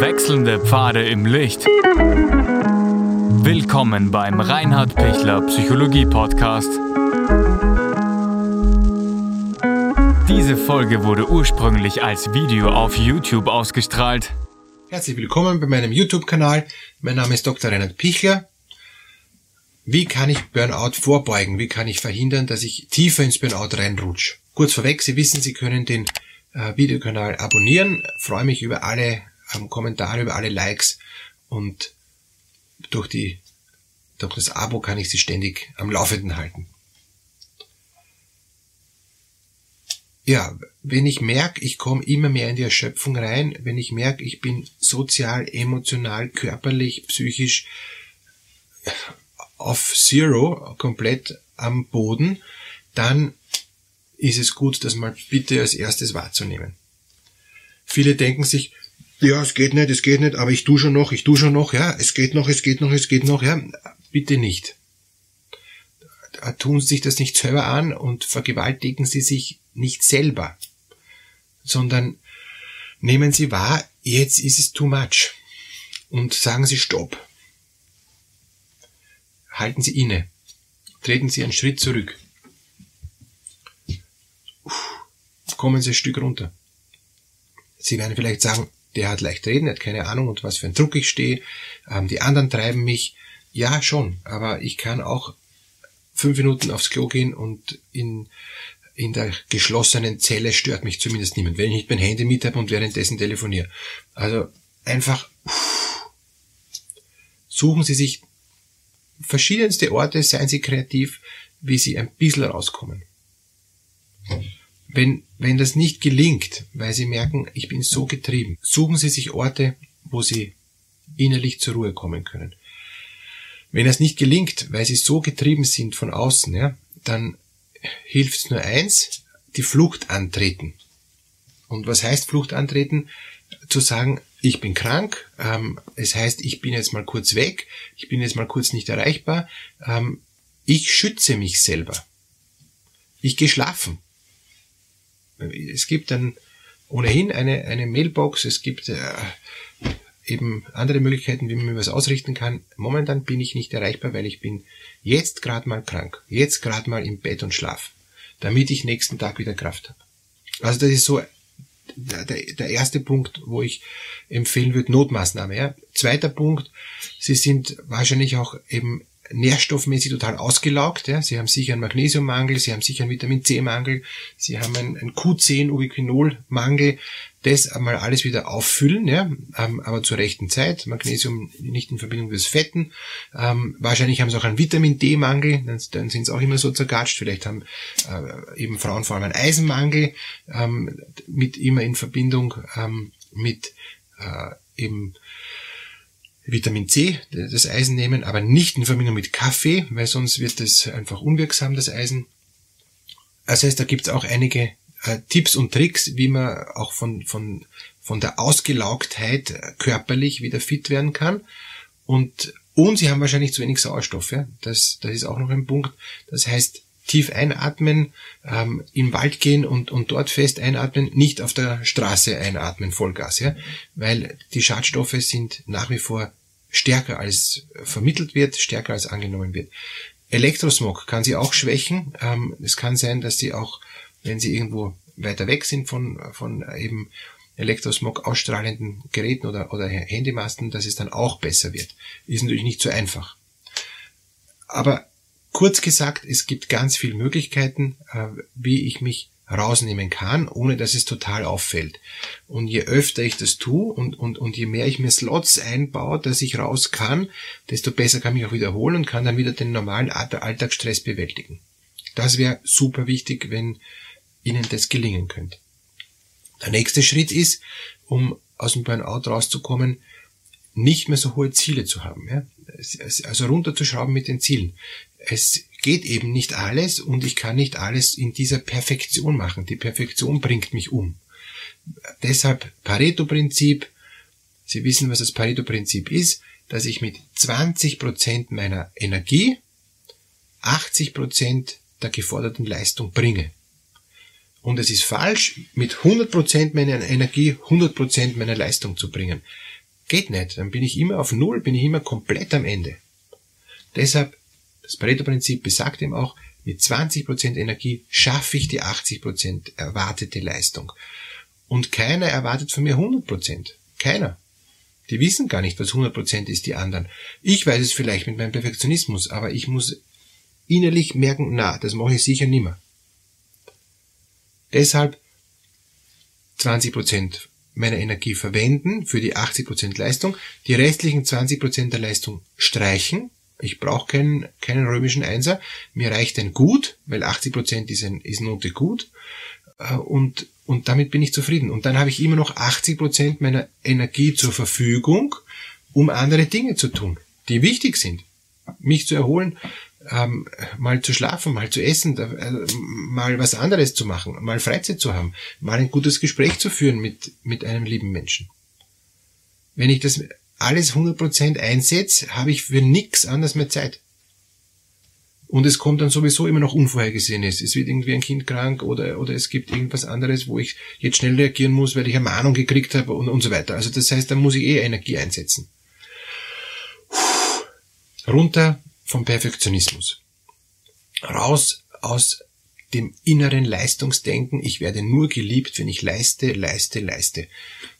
Wechselnde Pfade im Licht. Willkommen beim Reinhard Pichler Psychologie Podcast. Diese Folge wurde ursprünglich als Video auf YouTube ausgestrahlt. Herzlich willkommen bei meinem YouTube-Kanal. Mein Name ist Dr. Reinhard Pichler. Wie kann ich Burnout vorbeugen? Wie kann ich verhindern, dass ich tiefer ins Burnout reinrutsche? Kurz vorweg, Sie wissen, Sie können den äh, Videokanal abonnieren. Freue mich über alle ähm, Kommentare, über alle Likes und durch die durch das Abo kann ich Sie ständig am Laufenden halten. Ja, wenn ich merke, ich komme immer mehr in die Erschöpfung rein, wenn ich merke, ich bin sozial, emotional, körperlich, psychisch auf Zero, komplett am Boden, dann ist es gut, das mal bitte als erstes wahrzunehmen. Viele denken sich, ja, es geht nicht, es geht nicht, aber ich tu schon noch, ich tu schon noch, ja, es geht noch, es geht noch, es geht noch, ja, bitte nicht. Tun Sie sich das nicht selber an und vergewaltigen Sie sich nicht selber, sondern nehmen Sie wahr, jetzt ist es too much und sagen Sie Stopp. Halten Sie inne. Treten Sie einen Schritt zurück. kommen Sie ein Stück runter. Sie werden vielleicht sagen, der hat leicht reden, der hat keine Ahnung, und was für ein Druck ich stehe. Ähm, die anderen treiben mich. Ja, schon, aber ich kann auch fünf Minuten aufs Klo gehen und in, in der geschlossenen Zelle stört mich zumindest niemand, wenn ich nicht mein Handy mit habe und währenddessen telefoniere. Also einfach suchen Sie sich verschiedenste Orte, seien Sie kreativ, wie Sie ein bisschen rauskommen. Wenn, wenn das nicht gelingt, weil Sie merken, ich bin so getrieben, suchen Sie sich Orte, wo Sie innerlich zur Ruhe kommen können. Wenn es nicht gelingt, weil Sie so getrieben sind von außen, ja, dann hilft es nur eins, die Flucht antreten. Und was heißt Flucht antreten? Zu sagen, ich bin krank, ähm, es heißt, ich bin jetzt mal kurz weg, ich bin jetzt mal kurz nicht erreichbar, ähm, ich schütze mich selber. Ich gehe schlafen. Es gibt dann ohnehin eine, eine Mailbox, es gibt äh, eben andere Möglichkeiten, wie man was ausrichten kann. Momentan bin ich nicht erreichbar, weil ich bin jetzt gerade mal krank, jetzt gerade mal im Bett und schlaf, damit ich nächsten Tag wieder Kraft habe. Also das ist so der, der erste Punkt, wo ich empfehlen würde, Notmaßnahme. Ja. Zweiter Punkt, Sie sind wahrscheinlich auch eben nährstoffmäßig total ausgelaugt. Ja. Sie haben sicher einen Magnesiummangel, Sie haben sicher einen Vitamin C-Mangel, Sie haben einen, einen Q10-Ubiquinol-Mangel. Das einmal alles wieder auffüllen, ja, ähm, aber zur rechten Zeit. Magnesium nicht in Verbindung mit Fetten. Ähm, wahrscheinlich haben sie auch einen Vitamin D-Mangel, dann, dann sind sie auch immer so zergatscht. Vielleicht haben äh, eben Frauen vor allem einen Eisenmangel ähm, mit immer in Verbindung ähm, mit äh, eben Vitamin C, das Eisen nehmen, aber nicht in Verbindung mit Kaffee, weil sonst wird es einfach unwirksam, das Eisen. Das heißt, da gibt es auch einige äh, Tipps und Tricks, wie man auch von, von, von der Ausgelaugtheit körperlich wieder fit werden kann. Und, und sie haben wahrscheinlich zu wenig Sauerstoff. Ja? Das, das ist auch noch ein Punkt. Das heißt, tief einatmen, ähm, im Wald gehen und, und dort fest einatmen, nicht auf der Straße einatmen, Vollgas, ja, weil die Schadstoffe sind nach wie vor stärker als vermittelt wird, stärker als angenommen wird. Elektrosmog kann sie auch schwächen. Ähm, es kann sein, dass sie auch, wenn sie irgendwo weiter weg sind von, von eben Elektrosmog ausstrahlenden Geräten oder, oder Handymasten, dass es dann auch besser wird. Ist natürlich nicht so einfach. Aber kurz gesagt, es gibt ganz viele Möglichkeiten, äh, wie ich mich rausnehmen kann, ohne dass es total auffällt. Und je öfter ich das tue und, und, und je mehr ich mir Slots einbaue, dass ich raus kann, desto besser kann ich auch wiederholen und kann dann wieder den normalen Alltagsstress bewältigen. Das wäre super wichtig, wenn Ihnen das gelingen könnte. Der nächste Schritt ist, um aus dem Burnout rauszukommen, nicht mehr so hohe Ziele zu haben. Ja? Also runterzuschrauben mit den Zielen. Es geht eben nicht alles und ich kann nicht alles in dieser Perfektion machen. Die Perfektion bringt mich um. Deshalb Pareto-Prinzip. Sie wissen, was das Pareto-Prinzip ist, dass ich mit 20% meiner Energie 80% der geforderten Leistung bringe. Und es ist falsch, mit 100% meiner Energie 100% meiner Leistung zu bringen. Geht nicht. Dann bin ich immer auf Null, bin ich immer komplett am Ende. Deshalb, das Pareto-Prinzip besagt eben auch, mit 20% Energie schaffe ich die 80% erwartete Leistung. Und keiner erwartet von mir 100%. Keiner. Die wissen gar nicht, was 100% ist, die anderen. Ich weiß es vielleicht mit meinem Perfektionismus, aber ich muss innerlich merken, na, das mache ich sicher nimmer. Deshalb 20% meiner Energie verwenden für die 80% Leistung, die restlichen 20% der Leistung streichen. Ich brauche keinen, keinen römischen Einser. Mir reicht ein Gut, weil 80% ist, ein, ist Note gut. Äh, und, und damit bin ich zufrieden. Und dann habe ich immer noch 80% meiner Energie zur Verfügung, um andere Dinge zu tun, die wichtig sind. Mich zu erholen, ähm, mal zu schlafen, mal zu essen, äh, mal was anderes zu machen, mal Freizeit zu haben, mal ein gutes Gespräch zu führen mit, mit einem lieben Menschen. Wenn ich das alles 100% einsetze, habe ich für nichts anderes mehr Zeit. Und es kommt dann sowieso immer noch Unvorhergesehenes. Es wird irgendwie ein Kind krank oder, oder es gibt irgendwas anderes, wo ich jetzt schnell reagieren muss, weil ich eine Mahnung gekriegt habe und, und so weiter. Also das heißt, da muss ich eh Energie einsetzen. Runter vom Perfektionismus. Raus aus dem inneren Leistungsdenken, ich werde nur geliebt, wenn ich leiste, leiste, leiste.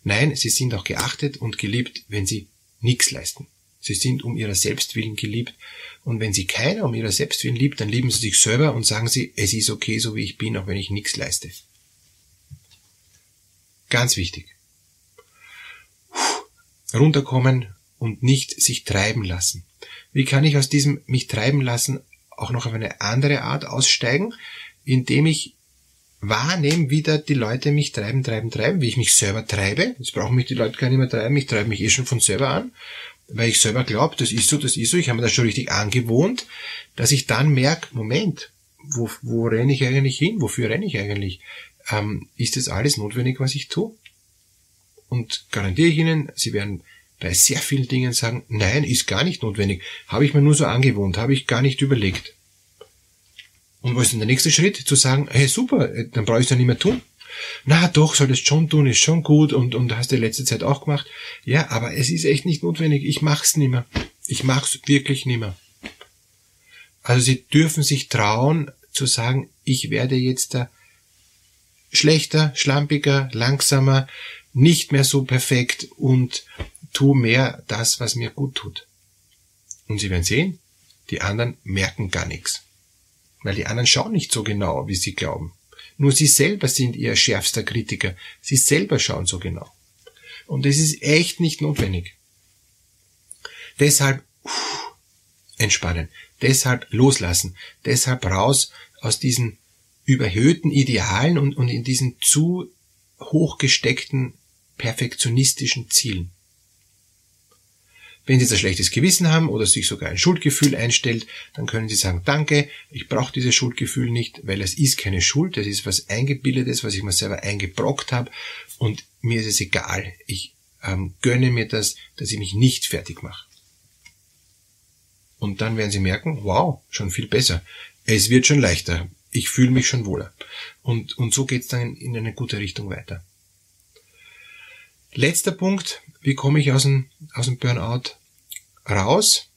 Nein, sie sind auch geachtet und geliebt, wenn sie nichts leisten. Sie sind um ihrer Selbstwillen geliebt. Und wenn sie keiner um ihrer Selbstwillen liebt, dann lieben sie sich selber und sagen sie, es ist okay, so wie ich bin, auch wenn ich nichts leiste. Ganz wichtig. Runterkommen und nicht sich treiben lassen. Wie kann ich aus diesem mich treiben lassen auch noch auf eine andere Art aussteigen, indem ich wahrnehme, wie da die Leute mich treiben, treiben, treiben, wie ich mich selber treibe. Jetzt brauchen mich die Leute gar nicht mehr treiben, ich treibe mich eh schon von selber an, weil ich selber glaube, das ist so, das ist so, ich habe mir das schon richtig angewohnt, dass ich dann merke, Moment, wo, wo renne ich eigentlich hin, wofür renne ich eigentlich? Ähm, ist das alles notwendig, was ich tue? Und garantiere ich Ihnen, Sie werden bei sehr vielen Dingen sagen, nein, ist gar nicht notwendig. Habe ich mir nur so angewohnt, habe ich gar nicht überlegt. Und was ist denn der nächste Schritt? Zu sagen, hey super, äh, dann brauche ich es ja nicht mehr tun. Na doch, soll das schon tun, ist schon gut und, und hast du letzte Zeit auch gemacht. Ja, aber es ist echt nicht notwendig. Ich mach's nicht mehr. Ich mach's wirklich nicht mehr. Also sie dürfen sich trauen zu sagen, ich werde jetzt da schlechter, schlampiger, langsamer, nicht mehr so perfekt und tu mehr das, was mir gut tut. Und Sie werden sehen, die anderen merken gar nichts. Weil die anderen schauen nicht so genau, wie sie glauben. Nur sie selber sind ihr schärfster Kritiker. Sie selber schauen so genau. Und es ist echt nicht notwendig. Deshalb uff, entspannen. Deshalb loslassen. Deshalb raus aus diesen überhöhten Idealen und, und in diesen zu hochgesteckten perfektionistischen Zielen. Wenn Sie jetzt ein schlechtes Gewissen haben oder sich sogar ein Schuldgefühl einstellt, dann können Sie sagen, danke, ich brauche dieses Schuldgefühl nicht, weil es ist keine Schuld, das ist was Eingebildetes, was ich mir selber eingebrockt habe und mir ist es egal. Ich ähm, gönne mir das, dass ich mich nicht fertig mache. Und dann werden Sie merken, wow, schon viel besser. Es wird schon leichter. Ich fühle mich schon wohler. Und, und so geht's dann in eine gute Richtung weiter. Letzter Punkt, wie komme ich aus dem, aus dem Burnout raus?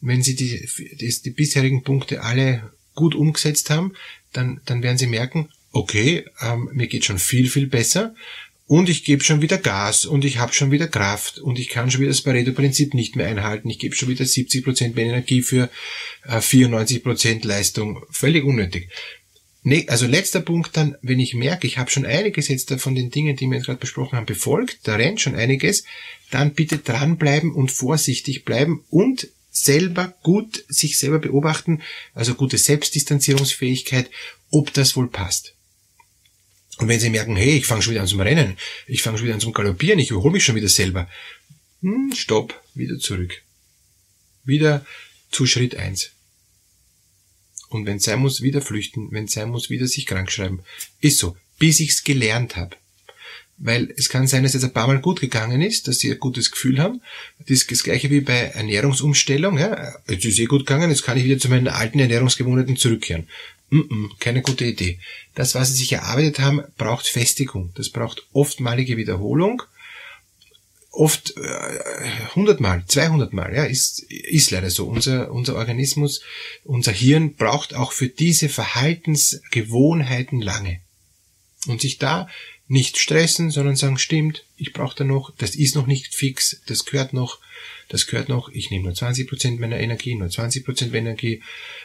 Wenn Sie die, die, die bisherigen Punkte alle gut umgesetzt haben, dann, dann werden Sie merken, okay, ähm, mir geht schon viel, viel besser und ich gebe schon wieder Gas und ich habe schon wieder Kraft und ich kann schon wieder das Pareto-Prinzip nicht mehr einhalten. Ich gebe schon wieder 70% mehr Energie für äh, 94% Leistung. Völlig unnötig. Nee, also letzter Punkt dann, wenn ich merke, ich habe schon einiges jetzt von den Dingen, die wir jetzt gerade besprochen haben, befolgt, da rennt schon einiges, dann bitte dranbleiben und vorsichtig bleiben und selber gut sich selber beobachten, also gute Selbstdistanzierungsfähigkeit, ob das wohl passt. Und wenn Sie merken, hey, ich fange schon wieder an zum Rennen, ich fange schon wieder an zum Galoppieren, ich überhole mich schon wieder selber, hm, stopp, wieder zurück. Wieder zu Schritt eins. Und wenn sein muss, wieder flüchten, wenn sein muss, wieder sich krank schreiben. Ist so, bis ich's gelernt habe. Weil es kann sein, dass es ein paar Mal gut gegangen ist, dass sie ein gutes Gefühl haben. Das ist das gleiche wie bei Ernährungsumstellung. Ja. Jetzt ist eh gut gegangen, jetzt kann ich wieder zu meinen alten Ernährungsgewohnheiten zurückkehren. Mm -mm, keine gute Idee. Das, was sie sich erarbeitet haben, braucht Festigung. Das braucht oftmalige Wiederholung. Oft äh, 100 Mal, 200 Mal, ja, ist, ist leider so. Unser, unser Organismus, unser Hirn braucht auch für diese Verhaltensgewohnheiten lange. Und sich da nicht stressen, sondern sagen, stimmt, ich brauche da noch, das ist noch nicht fix, das gehört noch, das gehört noch, ich nehme nur 20% meiner Energie, nur 20% meiner Energie,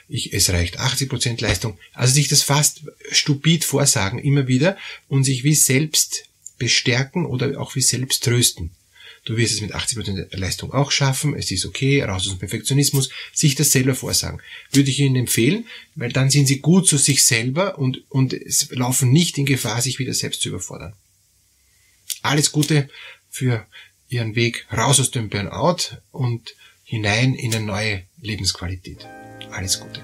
ich, es reicht 80% Leistung. Also sich das fast stupid vorsagen immer wieder und sich wie selbst bestärken oder auch wie selbst trösten. Du wirst es mit 80% Leistung auch schaffen, es ist okay, raus aus dem Perfektionismus, sich das selber vorsagen. Würde ich Ihnen empfehlen, weil dann sind Sie gut zu sich selber und, und laufen nicht in Gefahr, sich wieder selbst zu überfordern. Alles Gute für Ihren Weg raus aus dem Burnout und hinein in eine neue Lebensqualität. Alles Gute.